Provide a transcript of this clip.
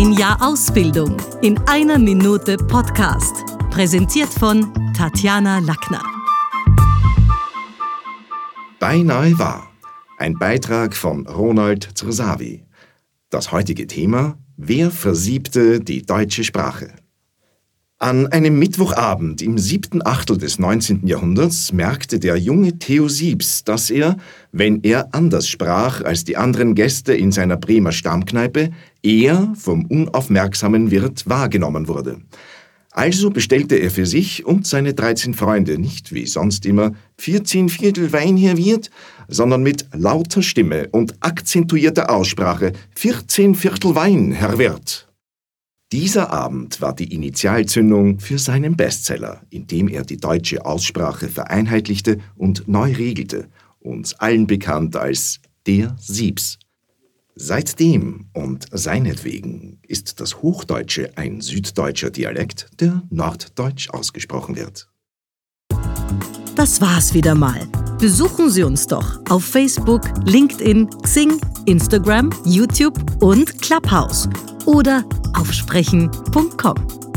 Ein Jahr Ausbildung in einer Minute Podcast. Präsentiert von Tatjana Lackner. Beinahe wahr. Ein Beitrag von Ronald Zersavi. Das heutige Thema: Wer versiebte die deutsche Sprache? An einem Mittwochabend im siebten Achtel des 19. Jahrhunderts merkte der junge Theo Siebs, dass er, wenn er anders sprach als die anderen Gäste in seiner Bremer Stammkneipe, eher vom unaufmerksamen Wirt wahrgenommen wurde. Also bestellte er für sich und seine 13 Freunde nicht wie sonst immer 14 Viertel Wein, Herr Wirt, sondern mit lauter Stimme und akzentuierter Aussprache 14 Viertel Wein, Herr Wirt. Dieser Abend war die Initialzündung für seinen Bestseller, indem er die deutsche Aussprache vereinheitlichte und neu regelte, uns allen bekannt als der Siebs. Seitdem und seinetwegen ist das Hochdeutsche ein süddeutscher Dialekt, der norddeutsch ausgesprochen wird. Das war's wieder mal. Besuchen Sie uns doch auf Facebook, LinkedIn, Xing, Instagram, YouTube und Clubhouse oder aufsprechen.com.